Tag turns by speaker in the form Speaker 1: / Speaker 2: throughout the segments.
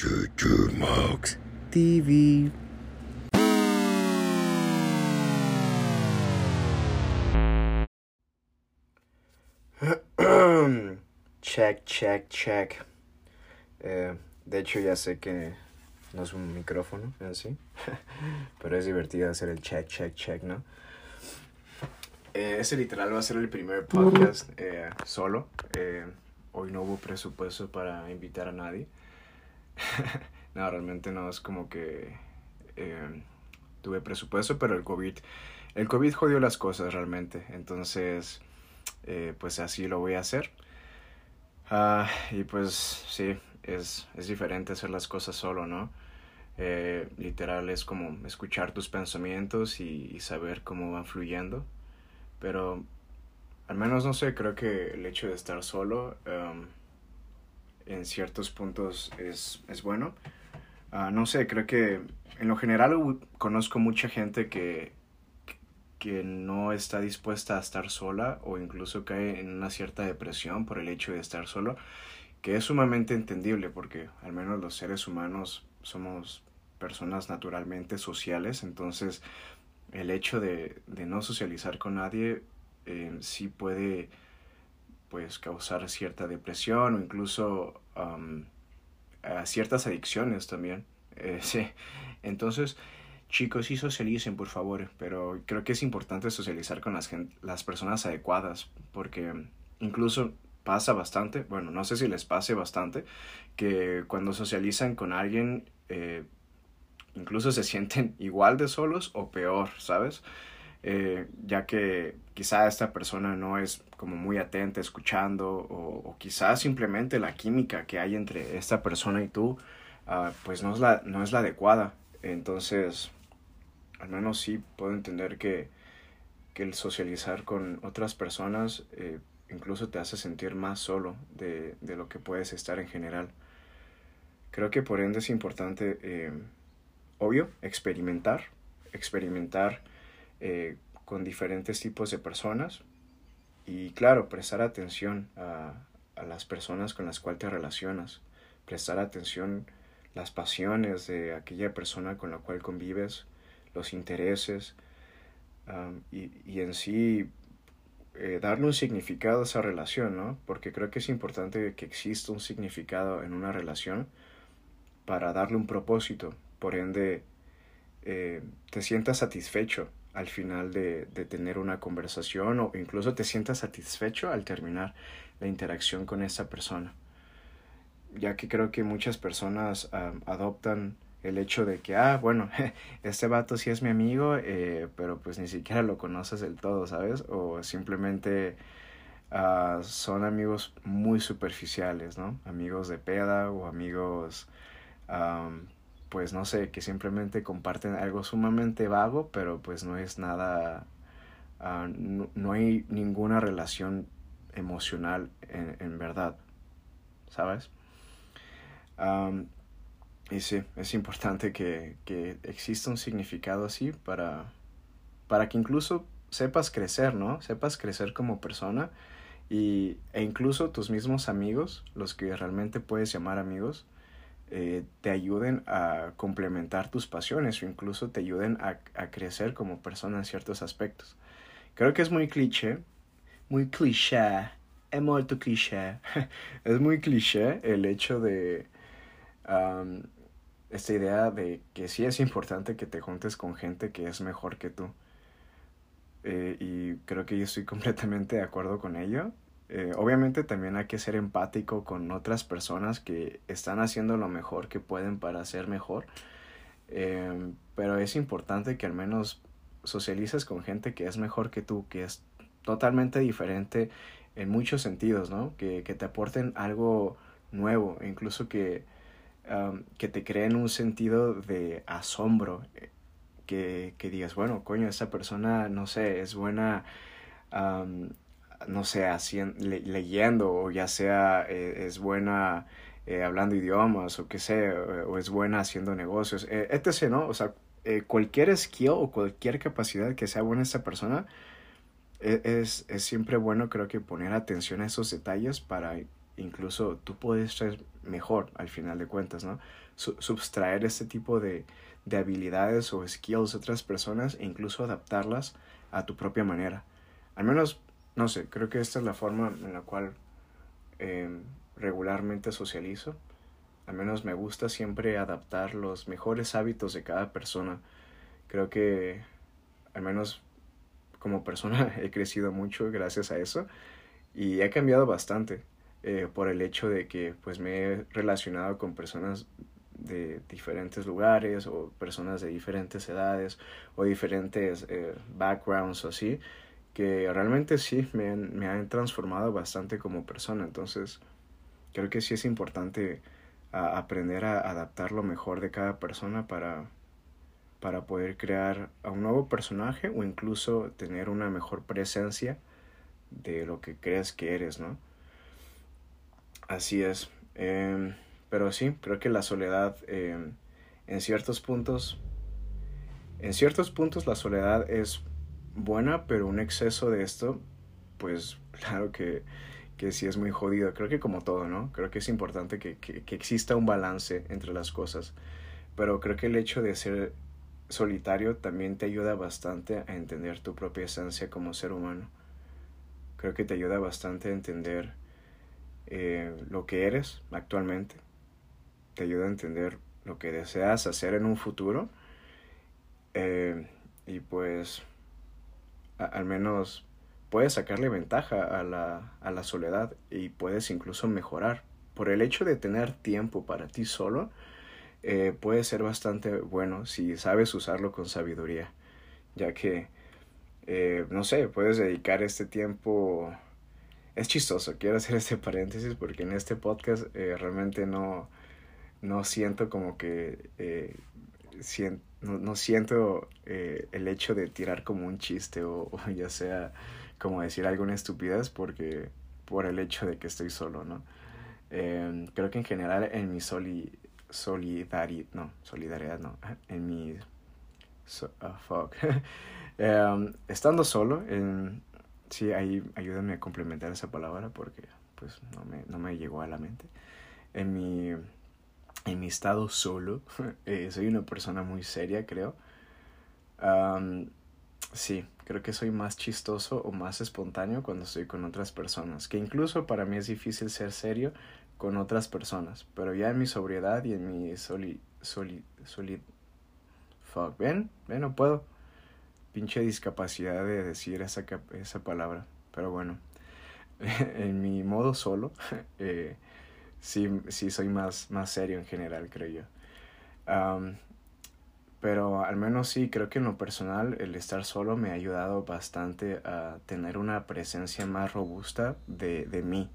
Speaker 1: Max TV. check, check, check. Eh, de hecho, ya sé que no es un micrófono, así. Pero es divertido hacer el check, check, check, ¿no? Eh, ese literal va a ser el primer podcast eh, solo. Eh, hoy no hubo presupuesto para invitar a nadie. no, realmente no es como que eh, tuve presupuesto, pero el COVID, el COVID jodió las cosas realmente. Entonces, eh, pues así lo voy a hacer. Ah, y pues sí, es, es diferente hacer las cosas solo, ¿no? Eh, literal es como escuchar tus pensamientos y, saber cómo van fluyendo. Pero al menos no sé, creo que el hecho de estar solo um, en ciertos puntos es, es bueno. Ah, no sé, creo que en lo general conozco mucha gente que, que no está dispuesta a estar sola o incluso cae en una cierta depresión por el hecho de estar solo, que es sumamente entendible porque al menos los seres humanos somos personas naturalmente sociales, entonces el hecho de, de no socializar con nadie eh, sí puede pues causar cierta depresión o incluso ciertas adicciones también. Eh, sí. Entonces, chicos, sí socialicen, por favor, pero creo que es importante socializar con las, las personas adecuadas, porque incluso pasa bastante, bueno, no sé si les pase bastante, que cuando socializan con alguien, eh, incluso se sienten igual de solos o peor, ¿sabes? Eh, ya que quizá esta persona no es como muy atenta escuchando o, o quizá simplemente la química que hay entre esta persona y tú ah, pues no es, la, no es la adecuada. Entonces, al menos sí puedo entender que, que el socializar con otras personas eh, incluso te hace sentir más solo de, de lo que puedes estar en general. Creo que por ende es importante, eh, obvio, experimentar, experimentar eh, con diferentes tipos de personas. Y claro, prestar atención a, a las personas con las cuales te relacionas, prestar atención las pasiones de aquella persona con la cual convives, los intereses um, y, y en sí eh, darle un significado a esa relación, ¿no? Porque creo que es importante que exista un significado en una relación para darle un propósito, por ende eh, te sientas satisfecho al final de, tener una conversación o incluso te sientas satisfecho al terminar la interacción con esa persona. Ya que creo que muchas personas adoptan el hecho de que, ah, bueno, este vato sí es mi amigo, eh, pero pues ni siquiera lo conoces del todo, ¿sabes? O simplemente uh, son amigos muy superficiales, ¿no? Amigos de peda o amigos... pues no sé, que simplemente comparten algo sumamente vago, pero pues no es nada, uh, no, no, hay ninguna relación emocional en, en verdad, ¿sabes? Um, y sí, es importante que, que, exista un significado así para, para que incluso sepas crecer, ¿no? Sepas crecer como persona y, e incluso tus mismos amigos, los que realmente puedes llamar amigos, eh, te ayuden a complementar tus pasiones o incluso te ayuden a, a, crecer como persona en ciertos aspectos. Creo que es muy cliché, muy cliché, es muy cliché, es muy cliché el hecho de esta idea de que sí es importante que te juntes con gente que es mejor que tú. Eh, y creo que yo estoy completamente de acuerdo con ello. Eh, obviamente también hay que ser empático con otras personas que están haciendo lo mejor que pueden para ser mejor. Eh, pero es importante que al menos socialices con gente que es mejor que tú, que es totalmente diferente en muchos sentidos, ¿no? Que, que te aporten algo nuevo, incluso que, um, que te creen un sentido de asombro, que, que digas, bueno, coño, esa persona, no sé, es buena. No sé, haciendo, le, leyendo o ya sea eh, es buena eh, hablando idiomas o que sé, o, es buena haciendo negocios, eh, etc., ¿no? O sea, eh, cualquier skill o cualquier capacidad que sea buena esta persona, es, es, es, siempre bueno creo que poner atención a esos detalles para incluso tú puedes ser mejor al final de cuentas, ¿no? subtraer este tipo de, de habilidades o skills de otras personas e incluso adaptarlas a tu propia manera. Al menos, no sé, creo que esta es la forma en la cual em, regularmente socializo. Al menos me gusta siempre adaptar los mejores hábitos de cada persona. Creo que al menos como persona he crecido mucho gracias a eso y he cambiado bastante eh, por el hecho de que pues me he relacionado con personas de diferentes lugares o personas de diferentes edades o diferentes eh, backgrounds o así que realmente sí me han, me han transformado bastante como persona entonces creo que sí es importante aprender a adaptar lo mejor de cada persona para para poder crear a un nuevo personaje o incluso tener una mejor presencia de lo que crees que eres, ¿no? Así es. Em, pero sí, creo que la soledad em, en ciertos puntos, en ciertos puntos la soledad es buena, pero un exceso de esto, pues claro que, que sí es muy jodido. Creo que como todo, ¿no? Creo que es importante que, que, que exista un balance entre las cosas. Pero creo que el hecho de ser solitario también te ayuda bastante a entender tu propia esencia como ser humano. Creo que te ayuda bastante a entender eh, lo que eres actualmente. Te ayuda a entender lo que deseas hacer en un futuro. Eh, y pues al menos puedes sacarle ventaja a la, a la soledad y puedes incluso mejorar. Por el hecho de tener tiempo para ti solo, eh, puede ser bastante bueno si sabes usarlo con sabiduría, ya que, eh, no sé, puedes dedicar este tiempo... Es chistoso, quiero hacer este paréntesis porque en este podcast eh, realmente no, no siento como que... no, siento el hecho de tirar como un chiste o, ya sea como decir alguna estupidez porque por el hecho de que estoy solo, ¿no? creo que en general en mi soli solidaridad, no, solidaridad no, en mi, ah, fuck, em, estando solo, en, sí, ahí ayúdame a complementar esa palabra porque pues no me, no me llegó a la mente, en mi, en mi estado solo, eh, soy una persona muy seria, creo, sí, creo que soy más chistoso o más espontáneo cuando estoy con otras personas, que incluso para mí es difícil ser serio con otras personas, pero ya en mi sobriedad y en mi soli, soli, soli, fuck, ven, ven, no puedo, pinche discapacidad de decir esa, esa palabra, pero bueno, en mi modo solo, eh, sí, sí soy más, más serio en general, creo yo. pero al menos sí, creo que en lo personal el estar solo me ha ayudado bastante a tener una presencia más robusta de, de mí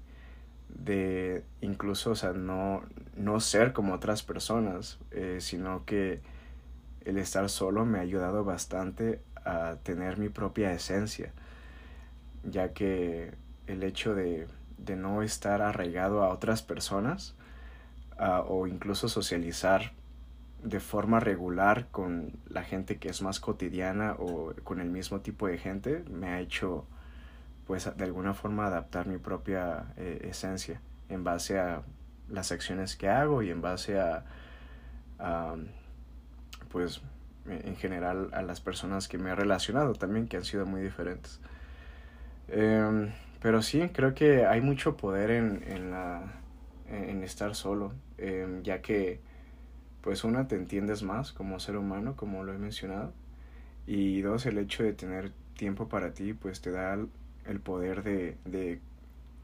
Speaker 1: de incluso, o sea, no, no ser como otras personas, eh, sino que el estar solo me ha ayudado bastante a tener mi propia esencia, ya que el hecho de, de no estar arraigado a otras personas o incluso socializar de forma regular con la gente que es más cotidiana o con el mismo tipo de gente me ha hecho pues de alguna forma adaptar mi propia eh, esencia en base a las acciones que hago y en base a, pues en general a las personas que me he relacionado también que han sido muy diferentes. Em, pero sí creo que hay mucho poder en, en la en estar solo em, ya que pues una te entiendes más como ser humano como lo he mencionado y dos el hecho de tener tiempo para ti pues te da el poder de, de,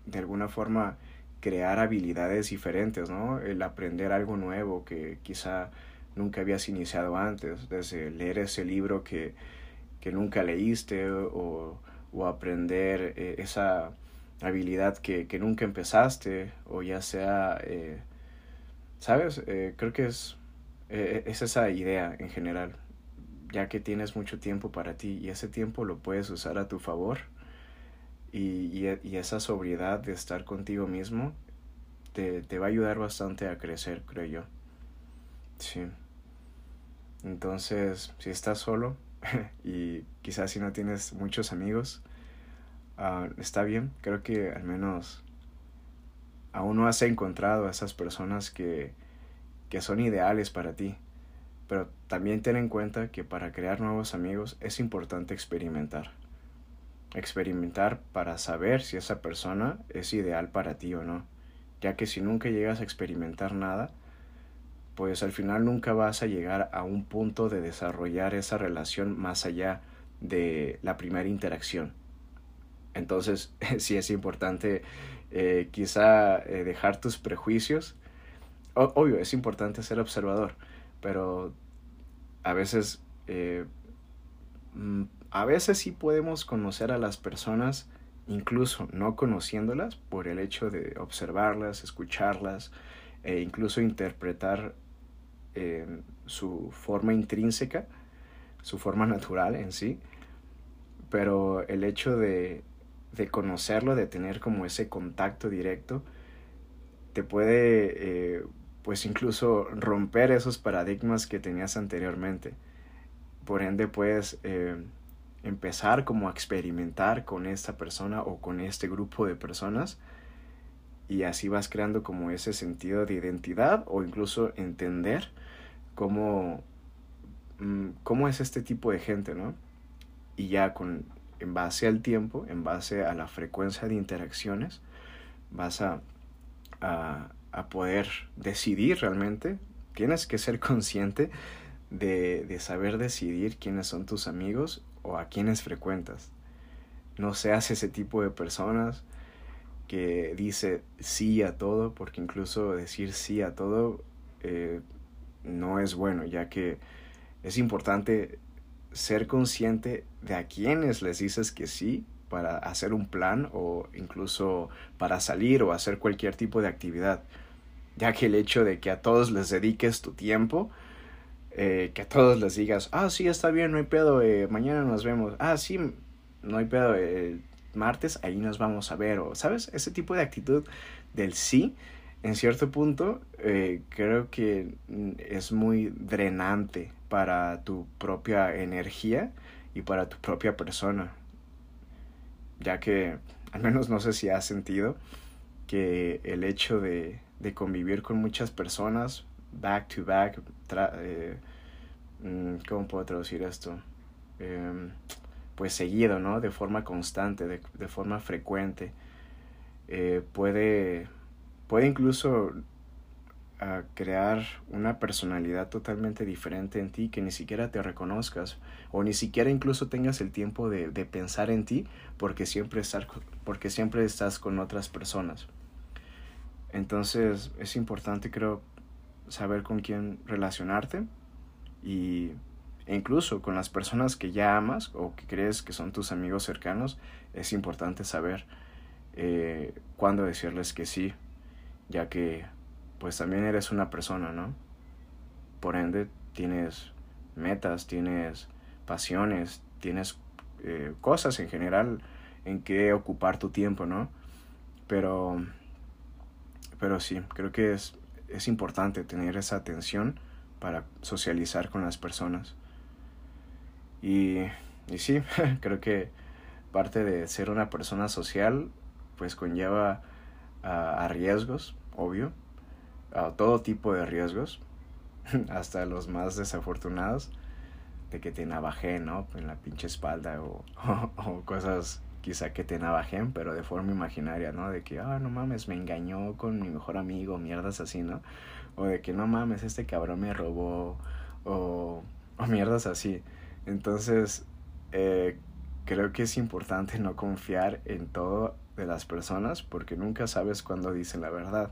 Speaker 1: de alguna forma crear habilidades diferentes, ¿no? El aprender algo nuevo que quizá nunca habías iniciado antes, desde leer ese libro que, que nunca leíste o, o aprender eh, esa habilidad que, que, nunca empezaste o ya sea, eh, ¿sabes? Eh, creo que es, es esa idea en general, ya que tienes mucho tiempo para ti y ese tiempo lo puedes usar a tu favor y, y, esa sobriedad de estar contigo mismo te, te va a ayudar bastante a crecer, creo yo. Sí. Entonces, si estás solo y quizás si no tienes muchos amigos, uh, está bien. Creo que al menos aún no has encontrado a esas personas que, que son ideales para ti. Pero también ten en cuenta que para crear nuevos amigos es importante experimentar. Experimentar para saber si esa persona es ideal para ti o no. Ya que si nunca llegas a experimentar nada, pues al final nunca vas a llegar a un punto de desarrollar esa relación más allá de la primera interacción. Entonces sí es importante eh, quizá eh, dejar tus prejuicios. obvio, es importante ser observador, pero a veces, eh, mm, a veces sí podemos conocer a las personas, incluso no conociéndolas, por el hecho de observarlas, escucharlas e incluso interpretar su forma intrínseca, su forma natural en sí. Pero el hecho de de conocerlo, de tener como ese contacto directo, te puede eh, pues incluso romper esos paradigmas que tenías anteriormente. Por ende puedes eh, empezar como a experimentar con esta persona o con este grupo de personas y así vas creando como ese sentido de identidad o incluso entender cómo, mm, cómo es este tipo de gente, ¿no? Y ya con en base al tiempo, en base a la frecuencia de interacciones, vas a, a, poder decidir realmente. Tienes que ser consciente de, de saber decidir quiénes son tus amigos o a quiénes frecuentas. No seas ese tipo de personas que dice sí a todo, porque incluso decir sí a todo eh, no es bueno, ya que es importante ser consciente de a quienes les dices que sí para hacer un plan o incluso para salir o hacer cualquier tipo de actividad. Ya que el hecho de que a todos les dediques tu tiempo, eh, que a todos les digas, ah, sí, está bien, no hay pedo, eh, mañana nos vemos, ah, sí, no hay pedo, martes ahí nos vamos a ver, o, ¿sabes? Ese tipo de actitud del sí, en cierto punto, creo que es muy drenante para tu propia energía y para tu propia persona. Ya que, al menos no sé si has sentido que el hecho de, de convivir con muchas personas, back to back, eh, mm, ¿cómo puedo traducir esto? Em, pues seguido, ¿no? De forma constante, de, de forma frecuente. Eh, puede, puede incluso a crear una personalidad totalmente diferente en ti que ni siquiera te reconozcas o ni siquiera incluso tengas el tiempo de, de pensar en ti porque siempre, estar, porque siempre estás con otras personas. Entonces es importante creo saber con quién relacionarte y e incluso con las personas que ya amas o que crees que son tus amigos cercanos es importante saber eh, cuándo decirles que sí ya que pues también eres una persona, ¿no? Por ende, tienes metas, tienes pasiones, tienes eh, cosas en general en que ocupar tu tiempo, ¿no? Pero, pero sí, creo que es, es importante tener esa atención para socializar con las personas. Y, y sí, creo que parte de ser una persona social, pues conlleva a riesgos, obvio, a todo tipo de riesgos, hasta los más desafortunados, de que te navajen, ¿no? En la pinche espalda o, o, cosas quizá que te navajen, pero de forma imaginaria, ¿no? De que, ah, no mames, me engañó con mi mejor amigo, mierdas así, ¿no? O de que, no mames, este cabrón me robó, o, o mierdas así. Entonces, eh, creo que es importante no confiar en todo de las personas porque nunca sabes cuándo dicen la verdad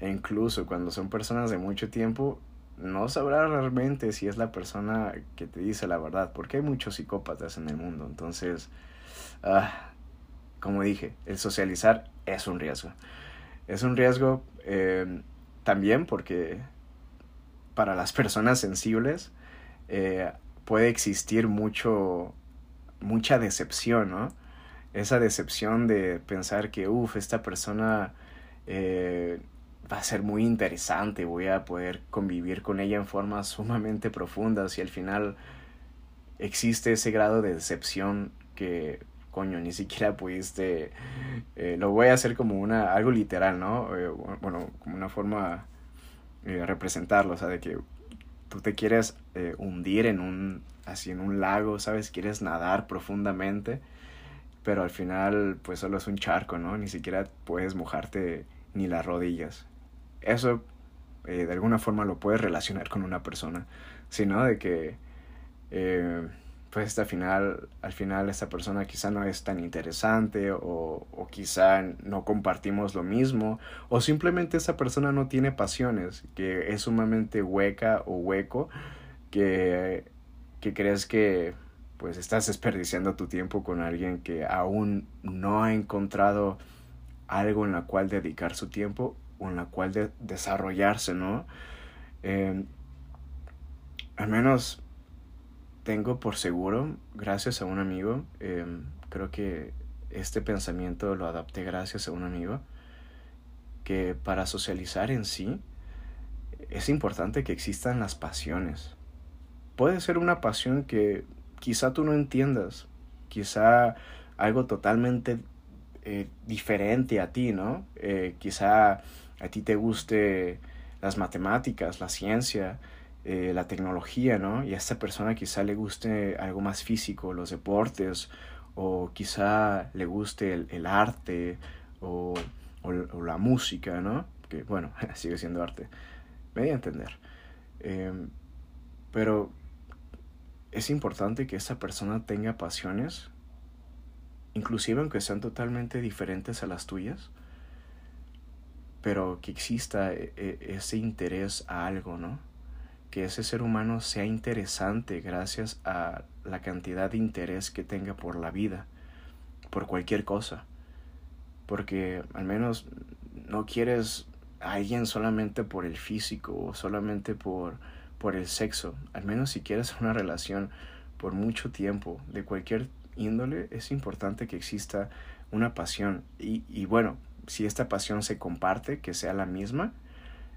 Speaker 1: e incluso cuando son personas de mucho tiempo, no sabrás realmente si es la persona que te dice la verdad, porque hay muchos psicópatas en el mundo. Entonces, ah, como dije, el socializar es un riesgo. Es un riesgo eh, también porque para las personas sensibles eh, puede existir mucho, mucha decepción, ¿no? Esa decepción de pensar que, uff, esta persona eh, va a ser muy interesante, voy a poder convivir con ella en formas sumamente profundas y al final existe ese grado de decepción que coño, ni siquiera pudiste, eh, lo voy a hacer como una, algo literal, ¿no? Bueno, como una forma de representarlo, o sea, de que tú te quieres hundir en un, así en un lago, ¿sabes? Quieres nadar profundamente, pero al final pues solo es un charco, ¿no? Ni siquiera puedes mojarte ni las rodillas. Eso eh, de alguna forma lo puedes relacionar con una persona, sino de que eh, pues al final, al final esta persona quizá no es tan interesante o, o, quizá no compartimos lo mismo o simplemente esa persona no tiene pasiones, que es sumamente hueca o hueco, que, que crees que pues estás desperdiciando tu tiempo con alguien que aún no ha encontrado algo en la cual dedicar su tiempo o en la cual de desarrollarse, ¿no? Eh, al menos tengo por seguro, gracias a un amigo, eh, creo que este pensamiento lo adapté gracias a un amigo, que para socializar en sí es importante que existan las pasiones. Puede ser una pasión que quizá tú no entiendas, quizá algo totalmente eh, diferente a ti, ¿no? Eh, quizá a ti te guste las matemáticas, la ciencia, eh, la tecnología, ¿no? Y a esta persona quizá le guste algo más físico, los deportes, o quizá le guste el, arte o, la música, ¿no? Que bueno, sigue siendo arte. Me voy a entender. Em, pero es importante que esta persona tenga pasiones, inclusive aunque sean totalmente diferentes a las tuyas, pero que exista e, e, ese interés a algo, ¿no? Que ese ser humano sea interesante gracias a la cantidad de interés que tenga por la vida, por cualquier cosa. Porque al menos no quieres a alguien solamente por el físico o solamente por, por el sexo. Al menos si quieres una relación por mucho tiempo de cualquier índole, es importante que exista una pasión. Y, y bueno, si esta pasión se comparte, que sea la misma,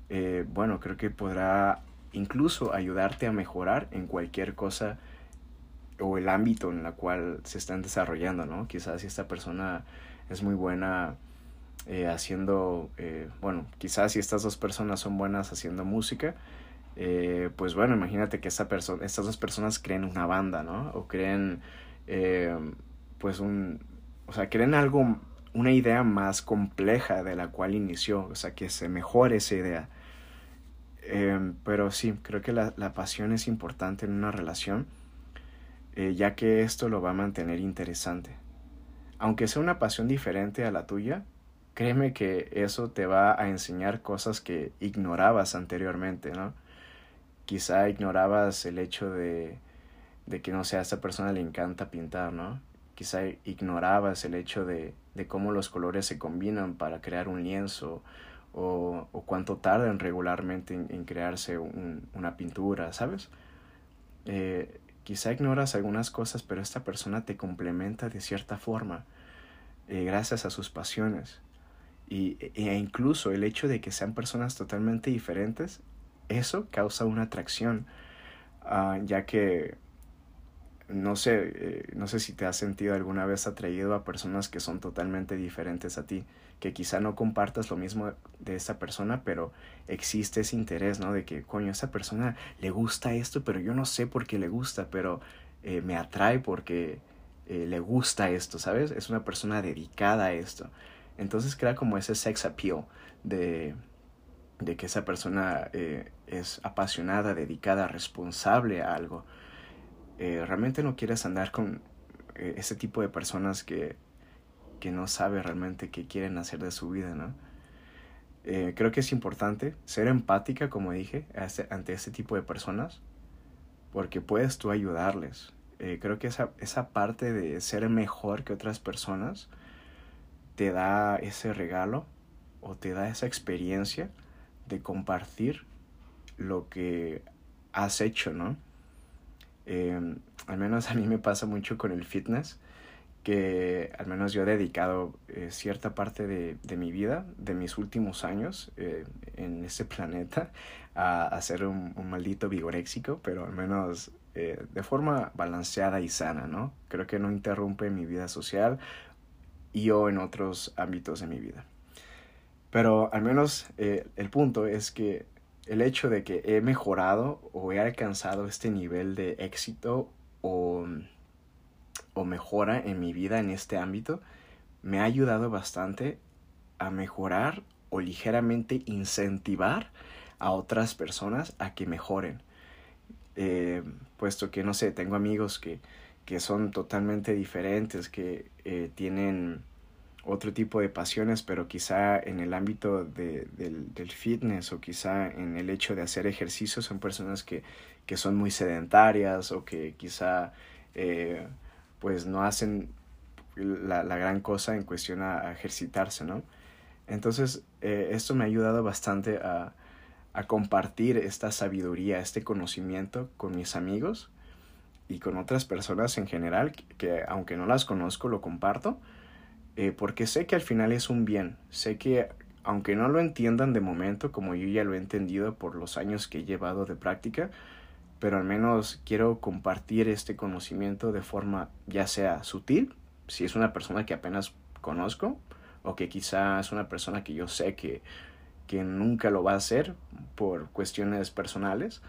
Speaker 1: eh, bueno, creo que podrá incluso ayudarte a mejorar en cualquier cosa o el ámbito en la cual se están desarrollando, ¿no? Quizás si esta persona es muy buena eh, haciendo, eh, bueno, quizás si estas dos personas son buenas haciendo música, pues bueno, imagínate que esta persona, estas dos personas creen una banda, ¿no? O creen, pues un, o sea, creen algo una idea más compleja de la cual inició, o sea, que se mejore esa idea. Em, pero sí, creo que la, pasión es importante en una relación, eh, ya que esto lo va a mantener interesante. Aunque sea una pasión diferente a la tuya, créeme que eso te va a enseñar cosas que ignorabas anteriormente, ¿no? Quizá ignorabas el hecho de, de que, no sé, a esta persona le encanta pintar, ¿no? Quizá ignorabas el hecho de, de cómo los colores se combinan para crear un lienzo o, o cuánto tardan regularmente en, crearse una pintura, ¿sabes? Eh, quizá ignoras algunas cosas, pero esta persona te complementa de cierta forma eh, gracias a sus pasiones. Y, e incluso el hecho de que sean personas totalmente diferentes, eso causa una atracción, ah, ya que no sé, eh, no sé si te has sentido alguna vez atraído a personas que son totalmente diferentes a ti, que quizá no compartas lo mismo de esa persona, pero existe ese interés, ¿no? De que, coño, esa persona le gusta esto, pero yo no sé por qué le gusta, pero eh, me atrae porque eh, le gusta esto, ¿sabes? Es una persona dedicada a esto. Entonces crea como ese sex appeal de, de que esa persona es apasionada, dedicada, responsable a algo. Eh, realmente no quieres andar con eh, ese tipo de personas que, que no sabe realmente qué quieren hacer de su vida, ¿no? Eh, creo que es importante ser empática, como dije, ante este tipo de personas, porque puedes tú ayudarles. creo que esa, esa parte de ser mejor que otras personas te da ese regalo o te da esa experiencia de compartir lo que has hecho, ¿no? Em, al menos a mí me pasa mucho con el fitness, que al menos yo he dedicado eh, cierta parte de, de, mi vida, de mis últimos años eh, en este planeta, a, hacer un, un, maldito vigoréxico, pero al menos eh, de forma balanceada y sana, ¿no? Creo que no interrumpe mi vida social y o en otros ámbitos de mi vida. Pero al menos el punto es que el hecho de que he mejorado o he alcanzado este nivel de éxito o o mejora en mi vida en este ámbito me ha ayudado bastante a mejorar o ligeramente incentivar a otras personas a que mejoren. Eh, puesto que, no sé, tengo amigos que, que son totalmente diferentes, que eh, tienen otro tipo de pasiones, pero quizá en el ámbito de, del, del, fitness o quizá en el hecho de hacer ejercicio son personas que, que son muy sedentarias o que quizá eh, pues no hacen la, la gran cosa en cuestión a, ejercitarse, ¿no? Entonces, eh, esto me ha ayudado bastante a, a compartir esta sabiduría, este conocimiento con mis amigos y con otras personas en general, que, aunque no las conozco, lo comparto, eh, porque sé que al final es un bien, sé que aunque no lo entiendan de momento, como yo ya lo he entendido por los años que he llevado de práctica, pero al menos quiero compartir este conocimiento de forma ya sea sutil, si es una persona que apenas conozco, o que quizá es una persona que yo sé que, que nunca lo va a hacer por cuestiones personales.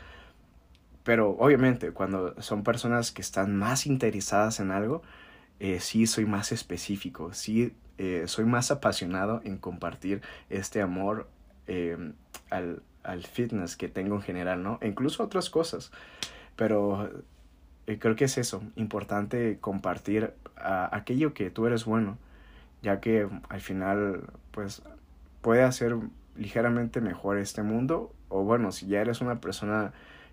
Speaker 1: Pero obviamente cuando son personas que están más interesadas en algo, eh, sí soy más específico, sí eh, soy más apasionado en compartir este amor eh, al, al fitness que tengo en general, ¿no? E incluso otras cosas. Pero eh, creo que es eso, importante compartir aquello que tú eres bueno, ya que al final, pues, puede hacer ligeramente mejor este mundo, o bueno, si ya eres una persona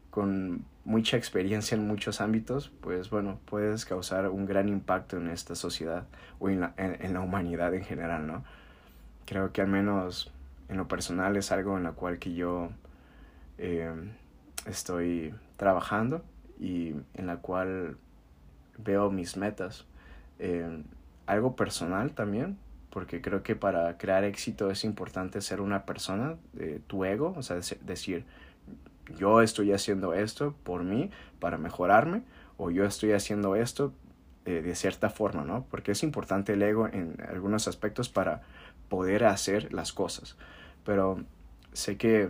Speaker 1: con mucha experiencia en muchos ámbitos, pues bueno, puedes causar un gran impacto en esta sociedad o en la, en la humanidad en general, ¿no? Creo que al menos en lo personal es algo en lo cual que yo eh, estoy trabajando y en la cual veo mis metas. Eh, algo personal también, porque creo que para crear éxito es importante ser una persona, de tu ego, o sea, decir, yo estoy haciendo esto por mí, para mejorarme, o yo estoy haciendo esto eh, de cierta forma, ¿no? Porque es importante el ego en algunos aspectos para poder hacer las cosas pero sé que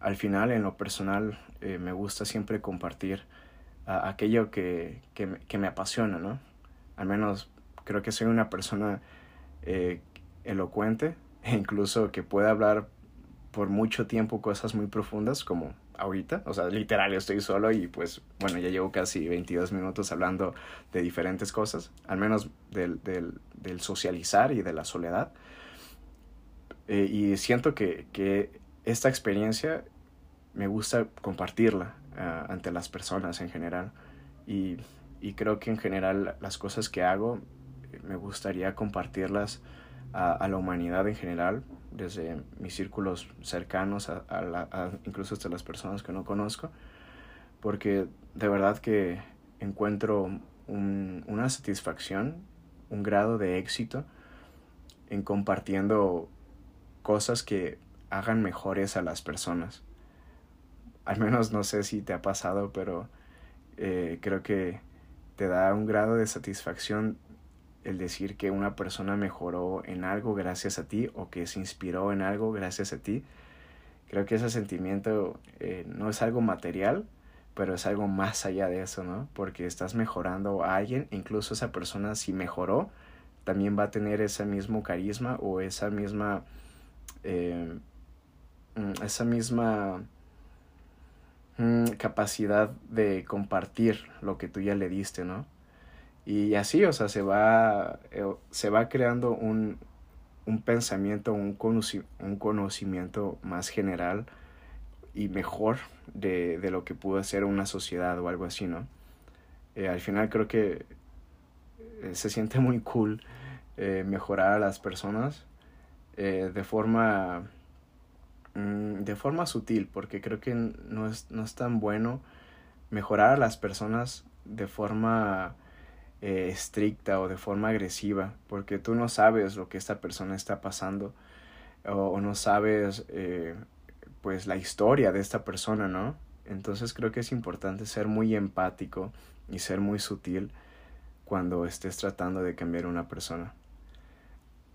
Speaker 1: al final en lo personal eh, me gusta siempre compartir aquello que, que, que, me apasiona, ¿no? Al menos creo que soy una persona eh, elocuente e incluso que puede hablar por mucho tiempo cosas muy profundas como ahorita, o sea, literal estoy solo y pues bueno, ya llevo casi 22 minutos hablando de diferentes cosas, al menos del, del, del socializar y de la soledad. Eh, y siento que, que, esta experiencia me gusta compartirla uh, ante las personas en general. Y, y, creo que en general las cosas que hago me gustaría compartirlas a, a la humanidad en general, desde mis círculos cercanos, a, a la, incluso hasta las personas que no conozco, porque de verdad que encuentro un, una satisfacción, un grado de éxito en compartiendo cosas que hagan mejores a las personas. Al menos no sé si te ha pasado, pero eh, creo que te da un grado de satisfacción el decir que una persona mejoró en algo gracias a ti o que se inspiró en algo gracias a ti. Creo que ese sentimiento eh, no es algo material, pero es algo más allá de eso, ¿no? Porque estás mejorando a alguien, incluso esa persona si mejoró, también va a tener ese mismo carisma o esa misma eh, mm, esa misma mm, capacidad de compartir lo que tú ya le diste, ¿no? Y así, o sea, se va, eh, se va creando un, un pensamiento, un, conocimiento más general y mejor de, de, lo que pudo ser una sociedad o algo así, ¿no? Eh, al final creo que se siente muy cool mejorar a las personas eh, de forma mm, de forma sutil porque creo que no es, no es tan bueno mejorar a las personas de forma eh, estricta o de forma agresiva, porque tú no sabes lo que esta persona está pasando o, no sabes eh, pues la historia de esta persona, ¿no? Entonces creo que es importante ser muy empático y ser muy sutil cuando estés tratando de cambiar una persona.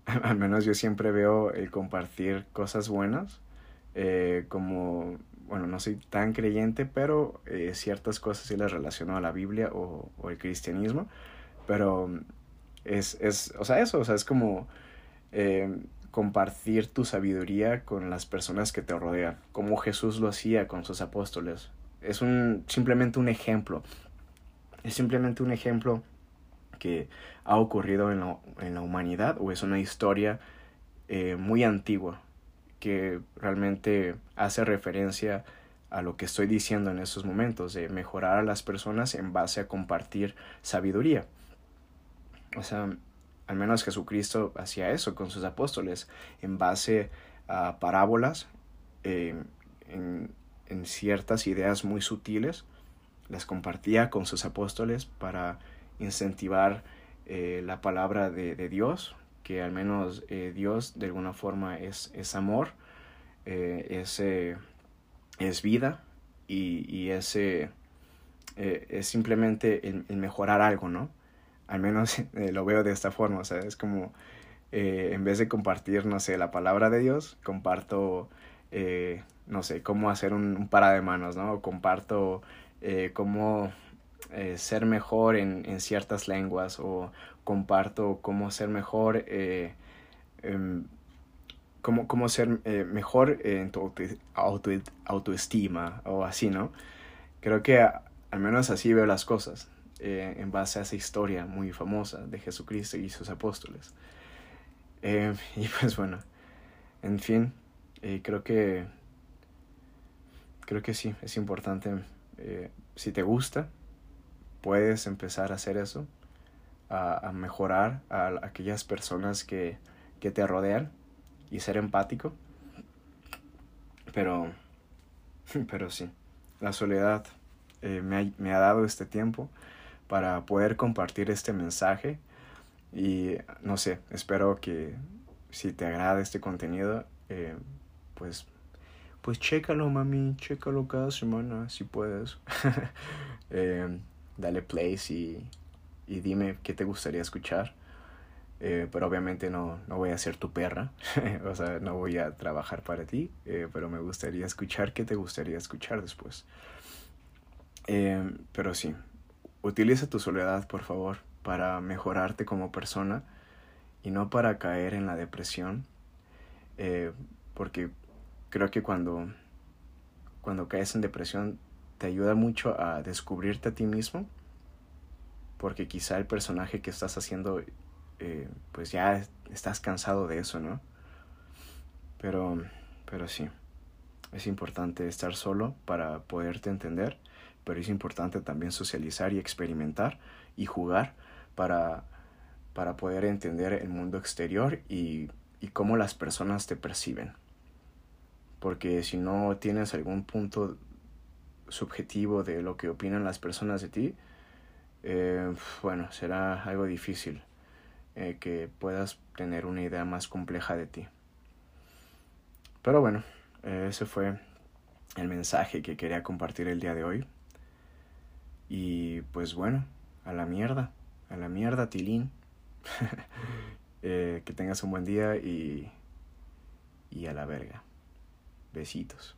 Speaker 1: Al menos yo siempre veo el compartir cosas buenas, eh, como, bueno, no soy tan creyente, pero eh, ciertas cosas sí las relaciono a la Biblia o, el cristianismo, pero es, es, o sea, eso, o sea, es como eh, compartir tu sabiduría con las personas que te rodean, como Jesús lo hacía con sus apóstoles. Es un, simplemente un ejemplo. Es simplemente un ejemplo que ha ocurrido en la, en la humanidad o es una historia eh, muy antigua que realmente hace referencia a lo que estoy diciendo en estos momentos, de mejorar a las personas en base a compartir sabiduría. O sea, al menos Jesucristo hacía eso con sus apóstoles, en base a parábolas, eh, en, ciertas ideas muy sutiles, las compartía con sus apóstoles para incentivar eh, la palabra de, Dios, que al menos eh, Dios de alguna forma es, es amor, es, es, vida y, y es, es simplemente el mejorar algo, ¿no? al menos eh, lo veo de esta forma, o sea, es como eh, en vez de compartir, no sé, la palabra de Dios, comparto, eh, no sé, cómo hacer un, un, para de manos, ¿no? Comparto cómo ser mejor en, en, ciertas lenguas o comparto cómo ser mejor, em, cómo, cómo, ser mejor en tu auto, autoestima o así, ¿no? Creo que al menos así veo las cosas. Eh, en base a esa historia muy famosa de Jesucristo y sus apóstoles. Eh, y pues bueno, en fin, eh, creo que creo que sí, es importante. si te gusta, puedes empezar a hacer eso, a, mejorar a, aquellas personas que, que te rodean y ser empático. Pero, pero sí, la soledad me, ha, me, ha, dado este tiempo para poder compartir este mensaje. Y no sé, espero que si te agrada este contenido, eh, pues, pues chécalo, mami, chécalo cada semana si puedes. Eh, dale play y, y dime qué te gustaría escuchar. Eh, pero obviamente no, no voy a ser tu perra, o sea, no voy a trabajar para ti, pero me gustaría escuchar qué te gustaría escuchar después. pero sí, Utiliza tu soledad, por favor, para mejorarte como persona y no para caer en la depresión, eh, porque creo que cuando, cuando caes en depresión te ayuda mucho a descubrirte a ti mismo, porque quizá el personaje que estás haciendo, eh, pues ya estás cansado de eso, ¿no? Pero, pero sí, es importante estar solo para poderte entender pero es importante también socializar y experimentar y jugar para, para poder entender el mundo exterior y, y cómo las personas te perciben. Porque si no tienes algún punto subjetivo de lo que opinan las personas de ti, eh, bueno, será algo difícil eh, que puedas tener una idea más compleja de ti. Pero bueno, ese fue el mensaje que quería compartir el día de hoy. Y pues bueno, a la mierda, a la mierda, Tilín. Eh, que tengas un buen día y, y a la verga. Besitos.